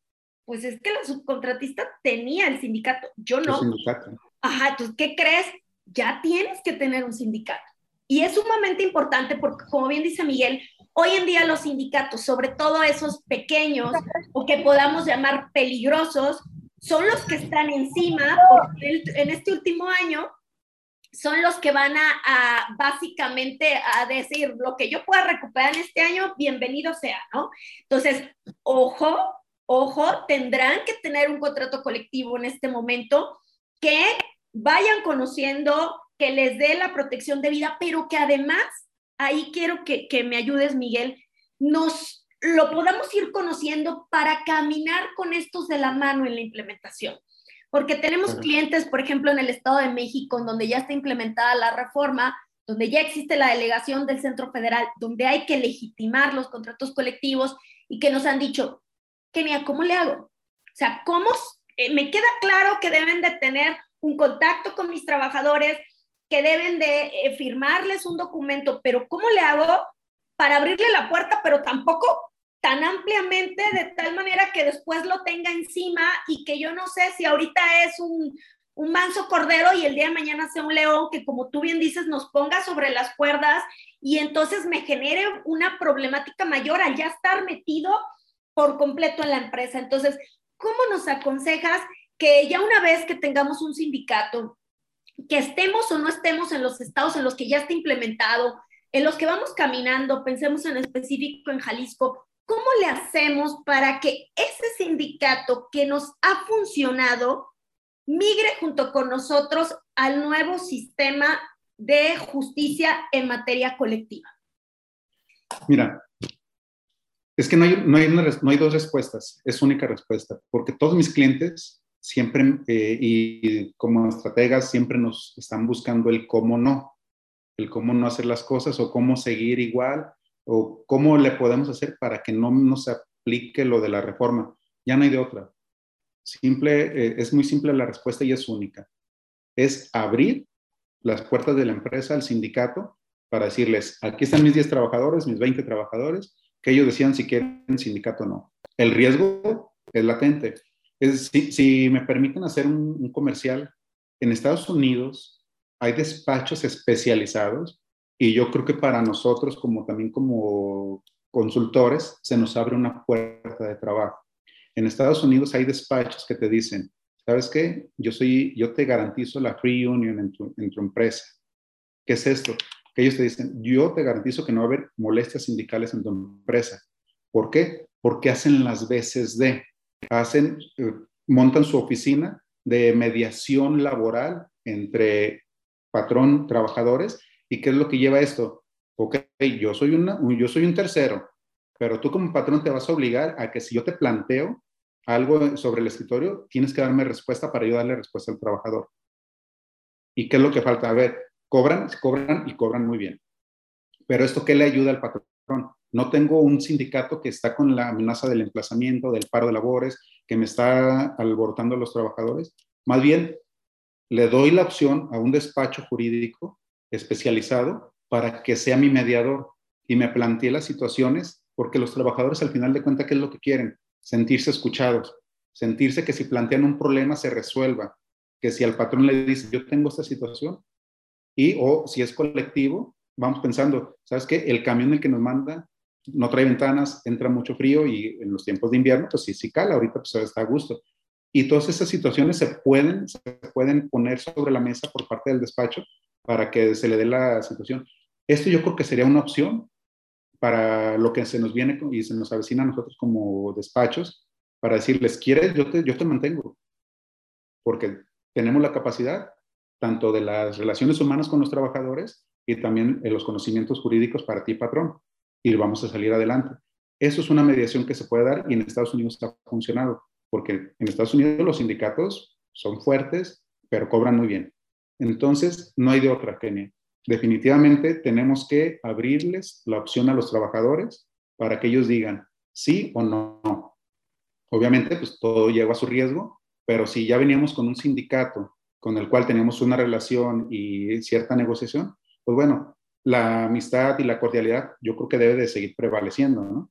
pues es que la subcontratista tenía el sindicato, yo no. Sindicato. Ajá, entonces, ¿qué crees? Ya tienes que tener un sindicato. Y es sumamente importante porque, como bien dice Miguel, Hoy en día los sindicatos, sobre todo esos pequeños o que podamos llamar peligrosos, son los que están encima, porque en este último año son los que van a, básicamente a decir lo que yo pueda recuperar en este año, bienvenido sea, ¿no? Entonces, ojo, ojo, tendrán que tener un contrato colectivo en este momento que vayan conociendo, que les dé la protección de vida, pero que además ahí quiero que, me ayudes, Miguel, nos lo podamos ir conociendo para caminar con estos de la mano en la implementación. Porque tenemos clientes, por ejemplo, en el Estado de México, en donde ya está implementada la reforma, donde ya existe la delegación del Centro Federal, donde hay que legitimar los contratos colectivos y que nos han dicho, Kenia, ¿cómo le hago? O sea, ¿cómo? Eh, me queda claro que deben de tener un contacto con mis trabajadores, que deben de eh, firmarles un documento, pero ¿cómo le hago para abrirle la puerta, pero tampoco tan ampliamente de tal manera que después lo tenga encima y que yo no sé si ahorita es un, un manso cordero y el día de mañana sea un león que como tú bien dices nos ponga sobre las cuerdas y entonces me genere una problemática mayor al ya estar metido por completo en la empresa. Entonces, ¿cómo nos aconsejas que ya una vez que tengamos un sindicato, que estemos o no estemos en los estados en los que ya está implementado, en los que vamos caminando, pensemos en específico en Jalisco, ¿cómo le hacemos para que ese sindicato que nos ha funcionado migre junto con nosotros al nuevo sistema de justicia en materia colectiva? Mira, es que no hay, no hay, no hay dos respuestas, es única respuesta, porque todos mis clientes siempre, eh, y como estrategas, siempre nos están buscando el cómo no, el cómo no hacer las cosas o cómo seguir igual o cómo le podemos hacer para que no nos aplique lo de la reforma. Ya no hay de otra. Simple, eh, es muy simple la respuesta y es única. Es abrir las puertas de la empresa al sindicato para decirles, aquí están mis 10 trabajadores, mis 20 trabajadores, que ellos decían si quieren sindicato o no. El riesgo es latente Es, si, me permiten hacer un, comercial, en Estados Unidos hay despachos especializados y yo creo que para nosotros, como también como consultores, se nos abre una puerta de trabajo. En Estados Unidos hay despachos que te dicen, ¿sabes qué? Yo, soy, yo te garantizo la free union en tu, en tu empresa. ¿Qué es esto? Que ellos te dicen, yo te garantizo que no va a haber molestias sindicales en tu empresa. ¿Por qué? Porque hacen las veces de, hacen, eh, montan su oficina de mediación laboral entre patrón, trabajadores, y qué es lo que lleva esto. Ok, yo soy, yo soy un tercero, pero tú como patrón te vas a obligar a que si yo te planteo algo sobre el escritorio, tienes que darme respuesta para yo darle respuesta al trabajador. ¿Y qué es lo que falta? A ver, cobran, cobran y cobran muy bien. Pero esto qué le ayuda al patrón? No tengo un sindicato que está con la amenaza del emplazamiento, del paro de labores, que me está alborotando a los trabajadores. Más bien, le doy la opción a un despacho jurídico especializado para que sea mi mediador y me plantee las situaciones, porque los trabajadores al final de cuentas, ¿qué es lo que quieren? Sentirse escuchados, sentirse que si plantean un problema se resuelva, que si al patrón le dice, yo tengo esta situación, y o si es colectivo, vamos pensando, ¿sabes qué? El camión el que nos manda no trae ventanas, entra mucho frío y en los tiempos de invierno, pues sí, sí cala, ahorita pues está a gusto. Y todas esas situaciones se pueden, se pueden poner sobre la mesa por parte del despacho para que se le dé la situación. Esto yo creo que sería una opción para lo que se nos viene y se nos avecina a nosotros como despachos, para decirles, ¿quieres? Yo te, yo te mantengo, porque tenemos la capacidad tanto de las relaciones humanas con los trabajadores y también de los conocimientos jurídicos para ti, patrón y vamos a salir adelante. Eso es una mediación que se puede dar y en Estados Unidos ha funcionado, porque en Estados Unidos los sindicatos son fuertes, pero cobran muy bien. Entonces, no hay de otra, Kenia. Definitivamente tenemos que abrirles la opción a los trabajadores para que ellos digan sí o no. Obviamente, pues todo lleva a su riesgo, pero si ya veníamos con un sindicato con el cual teníamos una relación y cierta negociación, pues bueno, la amistad y la cordialidad yo creo que debe de seguir prevaleciendo, ¿no?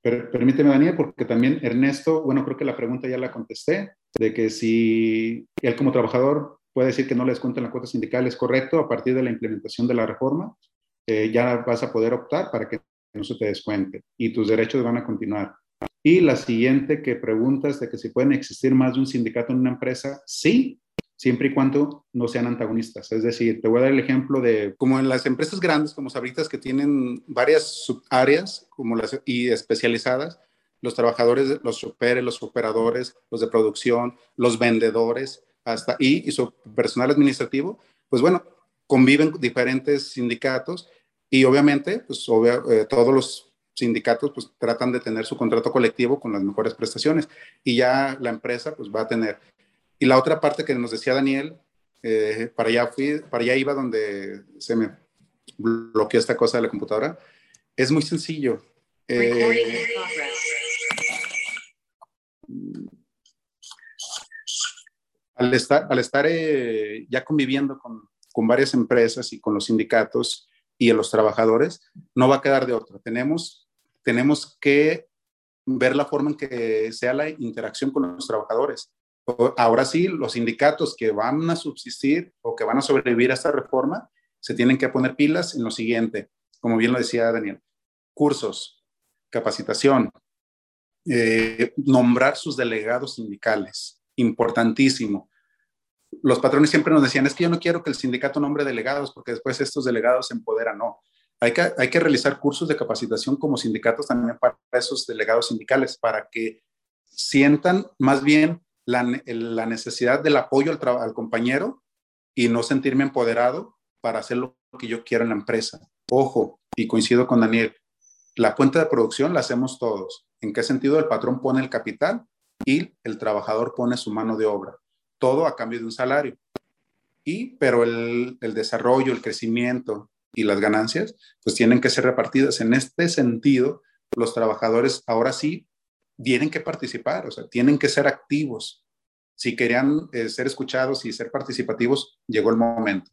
Pero, permíteme, Daniel, porque también Ernesto, bueno, creo que la pregunta ya la contesté, de que si él como trabajador puede decir que no le descuenten la cuota sindical, es correcto, a partir de la implementación de la reforma, eh, ya vas a poder optar para que no se te descuente y tus derechos van a continuar. Y la siguiente que preguntas de que si pueden existir más de un sindicato en una empresa, sí, siempre y cuando no sean antagonistas. Es decir, te voy a dar el ejemplo de, como en las empresas grandes, como Sabritas, que tienen varias subáreas como las, y especializadas, los trabajadores, los superes, los operadores, los de producción, los vendedores, hasta y, y su personal administrativo, pues bueno, conviven diferentes sindicatos y obviamente, pues eh, todos los sindicatos pues tratan de tener su contrato colectivo con las mejores prestaciones y ya la empresa pues va a tener y la otra parte que nos decía Daniel, eh, para, allá fui, para allá iba donde se me bloqueó esta cosa de la computadora, es muy sencillo. Eh, al estar, al estar eh, ya conviviendo con, con, varias empresas y con los sindicatos y a los trabajadores, no va a quedar de otra. Tenemos, tenemos que ver la forma en que sea la interacción con los trabajadores ahora sí, los sindicatos que van a subsistir o que van a sobrevivir a esta reforma se tienen que poner pilas en lo siguiente, como bien lo decía Daniel, cursos, capacitación, eh, nombrar sus delegados sindicales, importantísimo. Los patrones siempre nos decían, es que yo no quiero que el sindicato nombre delegados porque después estos delegados se empoderan. No, hay que, hay que realizar cursos de capacitación como sindicatos también para esos delegados sindicales, para que sientan más bien la, necesidad del apoyo al, compañero y no sentirme empoderado para hacer lo que yo quiero en la empresa. Ojo, y coincido con Daniel, la cuenta de producción la hacemos todos. ¿En qué sentido? El patrón pone el capital y el trabajador pone su mano de obra. Todo a cambio de un salario. Y, pero el, el desarrollo, el crecimiento y las ganancias, pues tienen que ser repartidas. En este sentido, los trabajadores ahora sí tienen que participar, o sea, tienen que ser activos. Si querían eh, ser escuchados y ser participativos, llegó el momento.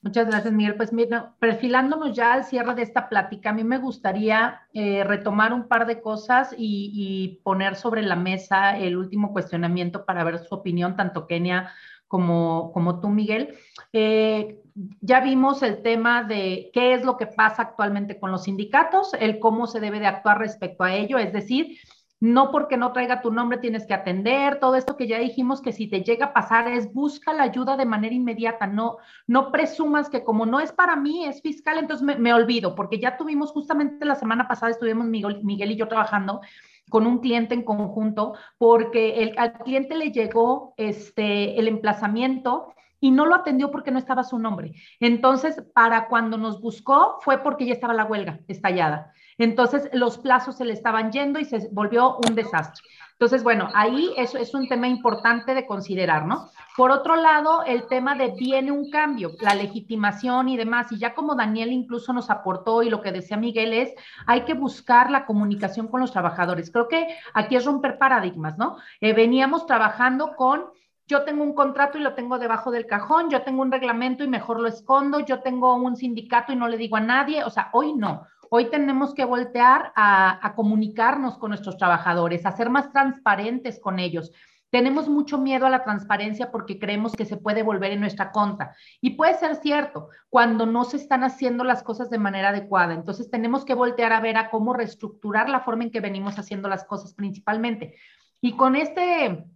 Muchas gracias, Miguel. Pues mira, perfilándonos ya al cierre de esta plática, a mí me gustaría eh, retomar un par de cosas y, poner sobre la mesa el último cuestionamiento para ver su opinión, tanto Kenia como, como tú, Miguel. Eh, ya vimos el tema de qué es lo que pasa actualmente con los sindicatos, el cómo se debe de actuar respecto a ello, es decir, no porque no traiga tu nombre tienes que atender, todo esto que ya dijimos que si te llega a pasar es busca la ayuda de manera inmediata, no, no presumas que como no es para mí, es fiscal, entonces me, olvido, porque ya tuvimos justamente la semana pasada, estuvimos Miguel, Miguel y yo trabajando con un cliente en conjunto, porque el, al cliente le llegó este, el emplazamiento y no lo atendió porque no estaba su nombre. Entonces, para cuando nos buscó fue porque ya estaba la huelga estallada. Entonces, los plazos se le estaban yendo y se volvió un desastre. Entonces, bueno, ahí eso es un tema importante de considerar, ¿no? Por otro lado, el tema de viene un cambio, la legitimación y demás, y ya como Daniel incluso nos aportó y lo que decía Miguel es, hay que buscar la comunicación con los trabajadores. Creo que aquí es romper paradigmas, ¿no? Eh, veníamos trabajando con yo tengo un contrato y lo tengo debajo del cajón, yo tengo un reglamento y mejor lo escondo, yo tengo un sindicato y no le digo a nadie, o sea, hoy no. Hoy tenemos que voltear a, comunicarnos con nuestros trabajadores, a ser más transparentes con ellos. Tenemos mucho miedo a la transparencia porque creemos que se puede volver en nuestra contra. Y puede ser cierto cuando no se están haciendo las cosas de manera adecuada. Entonces tenemos que voltear a ver a cómo reestructurar la forma en que venimos haciendo las cosas principalmente. Y con este,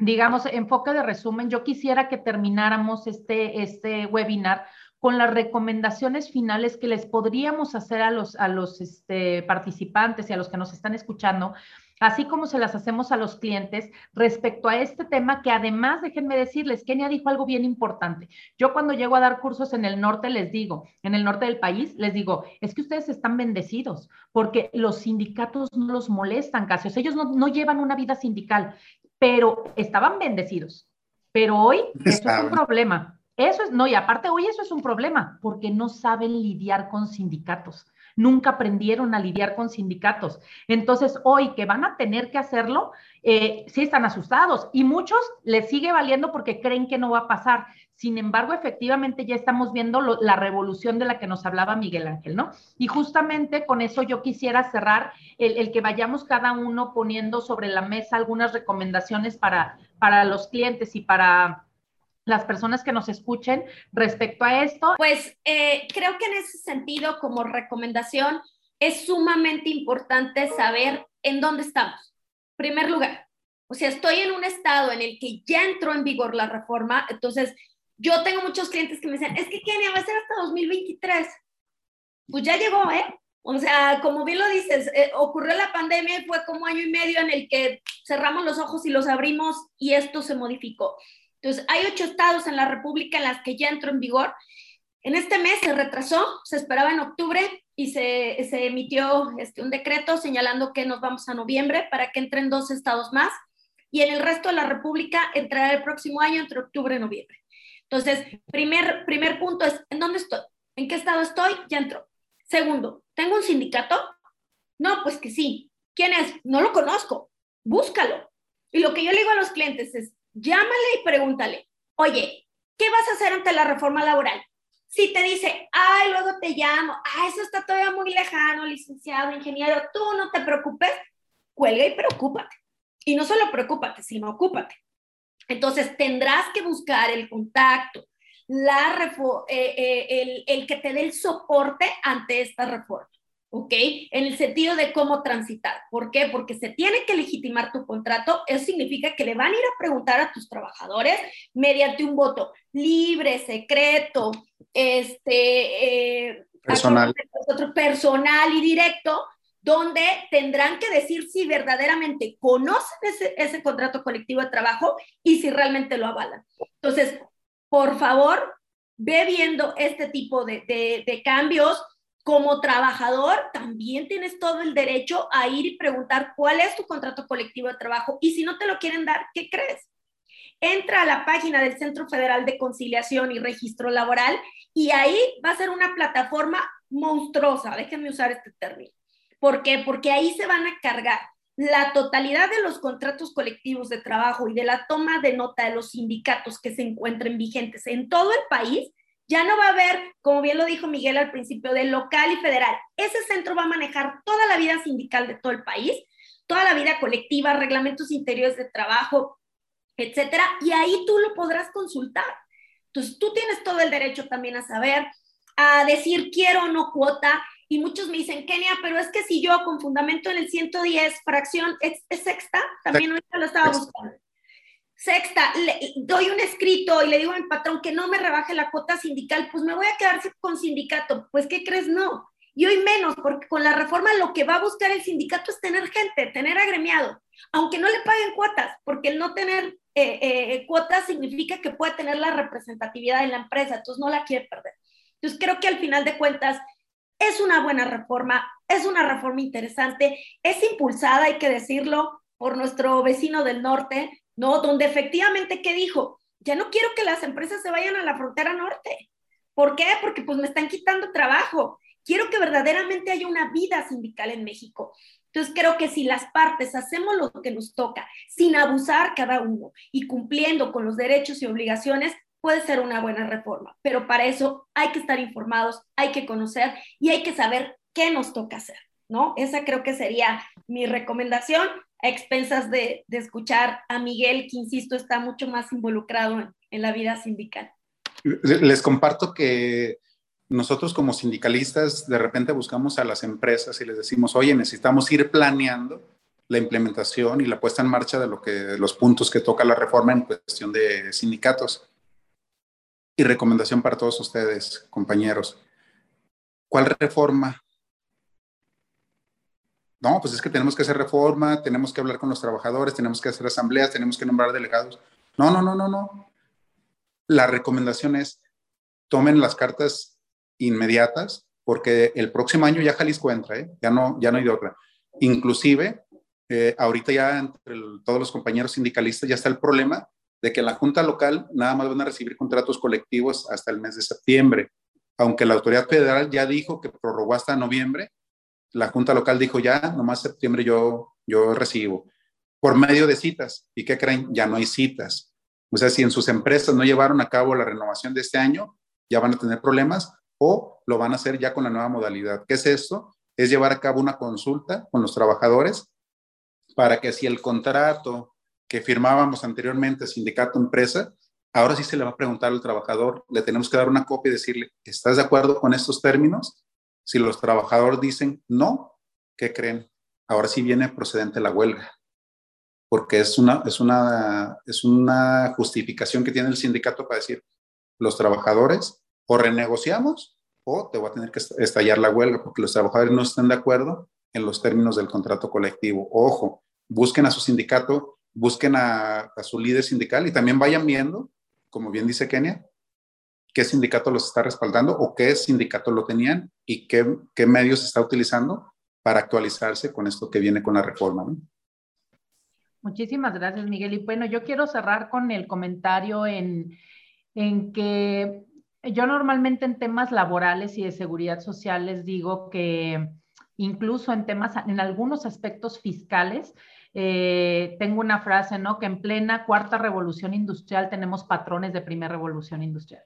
digamos, enfoque de resumen, yo quisiera que termináramos este, este webinar con las recomendaciones finales que les podríamos hacer a los, a los este, participantes y a los que nos están escuchando, así como se las hacemos a los clientes respecto a este tema que además, déjenme decirles, Kenia dijo algo bien importante. Yo cuando llego a dar cursos en el norte les digo, en el norte del país, les digo, es que ustedes están bendecidos porque los sindicatos no los molestan casi, o sea, ellos no, no llevan una vida sindical, pero estaban bendecidos. Pero hoy eso es un problema eso es, no, y aparte hoy eso es un problema, porque no saben lidiar con sindicatos. Nunca aprendieron a lidiar con sindicatos. Entonces, hoy que van a tener que hacerlo, eh, sí están asustados y muchos les sigue valiendo porque creen que no va a pasar. Sin embargo, efectivamente ya estamos viendo la revolución de la que nos hablaba Miguel Ángel, ¿no? Y justamente con eso yo quisiera cerrar el, el que vayamos cada uno poniendo sobre la mesa algunas recomendaciones para, para los clientes y para las personas que nos escuchen respecto a esto? Pues eh, creo que en ese sentido, como recomendación, es sumamente importante saber en dónde estamos. Primer lugar, o sea, estoy en un estado en el que ya entró en vigor la reforma, entonces yo tengo muchos clientes que me dicen, es que Kenia va a ser hasta 2023. Pues ya llegó, ¿eh? O sea, como bien lo dices, eh, ocurrió la pandemia y fue como año y medio en el que cerramos los ojos y los abrimos y esto se modificó. Entonces, hay ocho estados en la República en las que ya entró en vigor. En este mes se retrasó, se esperaba en octubre y se, se emitió este, un decreto señalando que nos vamos a noviembre para que entren dos estados más y en el resto de la República entrará el próximo año entre octubre y noviembre. Entonces, primer, primer punto es, ¿en dónde estoy? ¿En qué estado estoy? Ya entró. Segundo, ¿tengo un sindicato? No, pues que sí. ¿Quién es? No lo conozco. Búscalo. Y lo que yo le digo a los clientes es, llámale y pregúntale, oye, ¿qué vas a hacer ante la reforma laboral? Si te dice, ay, luego te llamo, ah, eso está todavía muy lejano, licenciado, ingeniero, tú no te preocupes, cuelga y preocúpate. Y no solo preocúpate, sino ocúpate. Entonces tendrás que buscar el contacto, la eh, eh, el, el que te dé el soporte ante esta reforma. ¿ok? En el sentido de cómo transitar. ¿Por qué? Porque se tiene que legitimar tu contrato. Eso significa que le van a ir a preguntar a tus trabajadores mediante un voto libre, secreto, este, eh, personal. Otro, personal y directo, donde tendrán que decir si verdaderamente conocen ese, contrato colectivo de trabajo y si realmente lo avalan. Entonces, por favor, ve viendo este tipo de, de, de cambios como trabajador, también tienes todo el derecho a ir y preguntar cuál es tu contrato colectivo de trabajo y si no te lo quieren dar, ¿qué crees? Entra a la página del Centro Federal de Conciliación y Registro Laboral y ahí va a ser una plataforma monstruosa, déjenme usar este término. ¿Por qué? Porque ahí se van a cargar la totalidad de los contratos colectivos de trabajo y de la toma de nota de los sindicatos que se encuentren vigentes en todo el país Ya no va a haber, como bien lo dijo Miguel al principio, de local y federal. Ese centro va a manejar toda la vida sindical de todo el país, toda la vida colectiva, reglamentos interiores de trabajo, etcétera, y ahí tú lo podrás consultar. Entonces, tú tienes todo el derecho también a saber, a decir quiero o no cuota, y muchos me dicen, Kenia, pero es que si yo con fundamento en el 110, fracción, ¿es, sexta? También ahorita lo estaba buscando. Sexta, le, doy un escrito y le digo a mi patrón que no me rebaje la cuota sindical, pues me voy a quedar con sindicato. Pues, ¿qué crees? No. Y hoy menos, porque con la reforma lo que va a buscar el sindicato es tener gente, tener agremiado, aunque no le paguen cuotas, porque el no tener eh, eh, cuotas significa que puede tener la representatividad en la empresa, entonces no la quiere perder. Entonces creo que al final de cuentas es una buena reforma, es una reforma interesante, es impulsada, hay que decirlo, por nuestro vecino del norte, ¿no? Donde efectivamente, ¿qué dijo? Ya no quiero que las empresas se vayan a la frontera norte. ¿Por qué? Porque pues me están quitando trabajo. Quiero que verdaderamente haya una vida sindical en México. Entonces creo que si las partes hacemos lo que nos toca, sin abusar cada uno y cumpliendo con los derechos y obligaciones, puede ser una buena reforma, pero para eso hay que estar informados, hay que conocer y hay que saber qué nos toca hacer, ¿no? Esa creo que sería mi recomendación a expensas de, escuchar a Miguel, que insisto, está mucho más involucrado en, en la vida sindical. Les comparto que nosotros como sindicalistas de repente buscamos a las empresas y les decimos, oye, necesitamos ir planeando la implementación y la puesta en marcha de lo que los puntos que toca la reforma en cuestión de sindicatos. Y recomendación para todos ustedes, compañeros. ¿Cuál reforma? No, pues es que tenemos que hacer reforma, tenemos que hablar con los trabajadores, tenemos que hacer asambleas, tenemos que nombrar delegados. No, no, no, no, no. La recomendación es tomen las cartas inmediatas porque el próximo año ya Jalisco entra, ¿eh? ya, no, ya no hay de otra. Inclusive, eh, ahorita ya entre todos los compañeros sindicalistas ya está el problema de que la Junta Local nada más van a recibir contratos colectivos hasta el mes de septiembre. Aunque la autoridad federal ya dijo que prorrogó hasta noviembre, la Junta Local dijo ya, nomás septiembre yo, yo recibo. Por medio de citas. ¿Y qué creen? Ya no hay citas. O sea, si en sus empresas no llevaron a cabo la renovación de este año, ya van a tener problemas o lo van a hacer ya con la nueva modalidad. ¿Qué es esto? Es llevar a cabo una consulta con los trabajadores para que si el contrato que firmábamos anteriormente, sindicato-empresa, ahora sí se le va a preguntar al trabajador, le tenemos que dar una copia y decirle, ¿estás de acuerdo con estos términos? Si los trabajadores dicen no, ¿qué creen? Ahora sí viene procedente la huelga, porque es una, es una, es una justificación que tiene el sindicato para decir, los trabajadores o renegociamos o te voy a tener que estallar la huelga porque los trabajadores no están de acuerdo en los términos del contrato colectivo. Ojo, busquen a su sindicato busquen a, su líder sindical y también vayan viendo, como bien dice Kenia, qué sindicato los está respaldando o qué sindicato lo tenían y qué, qué medios está utilizando para actualizarse con esto que viene con la reforma. Muchísimas gracias, Miguel. Y bueno, yo quiero cerrar con el comentario en, en que yo normalmente en temas laborales y de seguridad social les digo que incluso en temas, en algunos aspectos fiscales, eh, tengo una frase, ¿no? Que en plena cuarta revolución industrial tenemos patrones de primera revolución industrial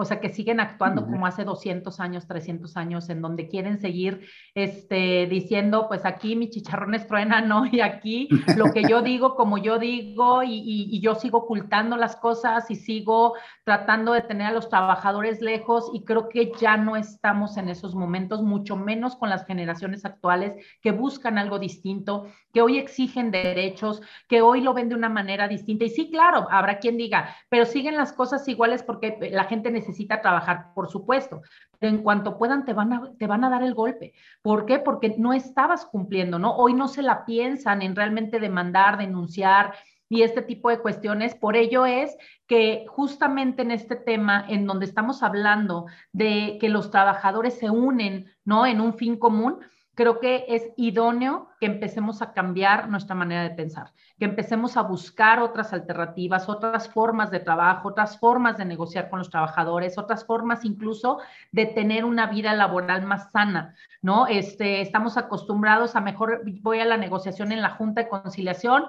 o sea, que siguen actuando como hace 200 años, 300 años, en donde quieren seguir este, diciendo, pues aquí mi chicharrón es truena, ¿no? Y aquí lo que yo digo, como yo digo, y, y, yo sigo ocultando las cosas y sigo tratando de tener a los trabajadores lejos y creo que ya no estamos en esos momentos, mucho menos con las generaciones actuales que buscan algo distinto, que hoy exigen derechos, que hoy lo ven de una manera distinta. Y sí, claro, habrá quien diga, pero siguen las cosas iguales porque la gente necesita necesita trabajar, por supuesto, pero en cuanto puedan te van, a, te van a dar el golpe. ¿Por qué? Porque no estabas cumpliendo, ¿no? Hoy no se la piensan en realmente demandar, denunciar y este tipo de cuestiones. Por ello es que justamente en este tema, en donde estamos hablando de que los trabajadores se unen, ¿no? En un fin común, creo que es idóneo que empecemos a cambiar nuestra manera de pensar, que empecemos a buscar otras alternativas, otras formas de trabajo, otras formas de negociar con los trabajadores, otras formas incluso de tener una vida laboral más sana, ¿no? Este, estamos acostumbrados a mejor voy a la negociación en la junta de conciliación,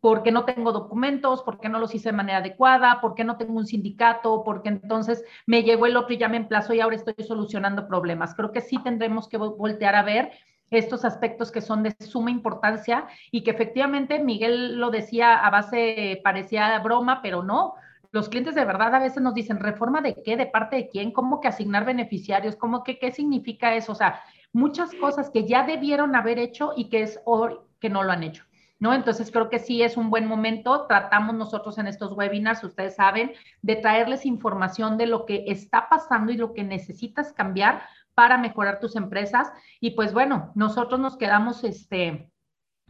porque no tengo documentos, porque no los hice de manera adecuada, porque no tengo un sindicato, porque entonces me llegó el otro y ya me emplazó y ahora estoy solucionando problemas. Creo que sí tendremos que voltear a ver estos aspectos que son de suma importancia y que efectivamente Miguel lo decía a base, parecía broma, pero no. Los clientes de verdad a veces nos dicen, ¿reforma de qué? ¿De parte de quién? ¿Cómo que asignar beneficiarios? ¿Cómo que qué significa eso? O sea, muchas cosas que ya debieron haber hecho y que es hoy que no lo han hecho. ¿No? Entonces creo que sí es un buen momento. Tratamos nosotros en estos webinars, ustedes saben, de traerles información de lo que está pasando y lo que necesitas cambiar para mejorar tus empresas. Y pues bueno, nosotros nos quedamos este,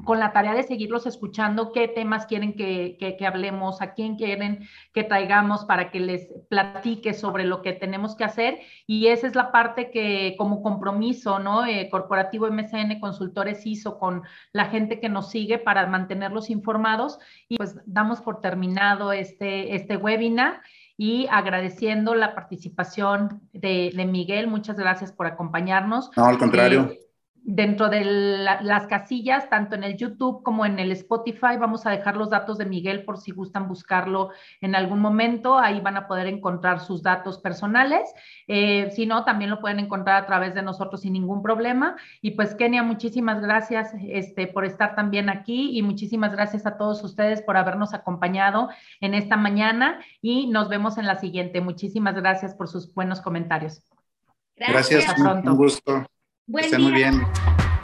con la tarea de seguirlos escuchando, qué temas quieren que, que, hablemos, a quién quieren que traigamos para que les platique sobre lo que tenemos que hacer. Y esa es la parte que como compromiso, ¿no? Eh, corporativo MCN Consultores hizo con la gente que nos sigue para mantenerlos informados. Y pues damos por terminado este, este webinar y agradeciendo la participación de, de Miguel. Muchas gracias por acompañarnos. No, al contrario. Eh, dentro de las casillas, tanto en el YouTube como en el Spotify, vamos a dejar los datos de Miguel por si gustan buscarlo en algún momento. Ahí van a poder encontrar sus datos personales. Eh, si no, también lo pueden encontrar a través de nosotros sin ningún problema. Y pues, Kenia, muchísimas gracias este, por estar también aquí y muchísimas gracias a todos ustedes por habernos acompañado en esta mañana y nos vemos en la siguiente. Muchísimas gracias por sus buenos comentarios. Gracias, Hasta pronto. un gusto. Buen muy bien.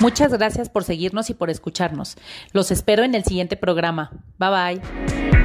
Muchas gracias por seguirnos y por escucharnos. Los espero en el siguiente programa. Bye bye.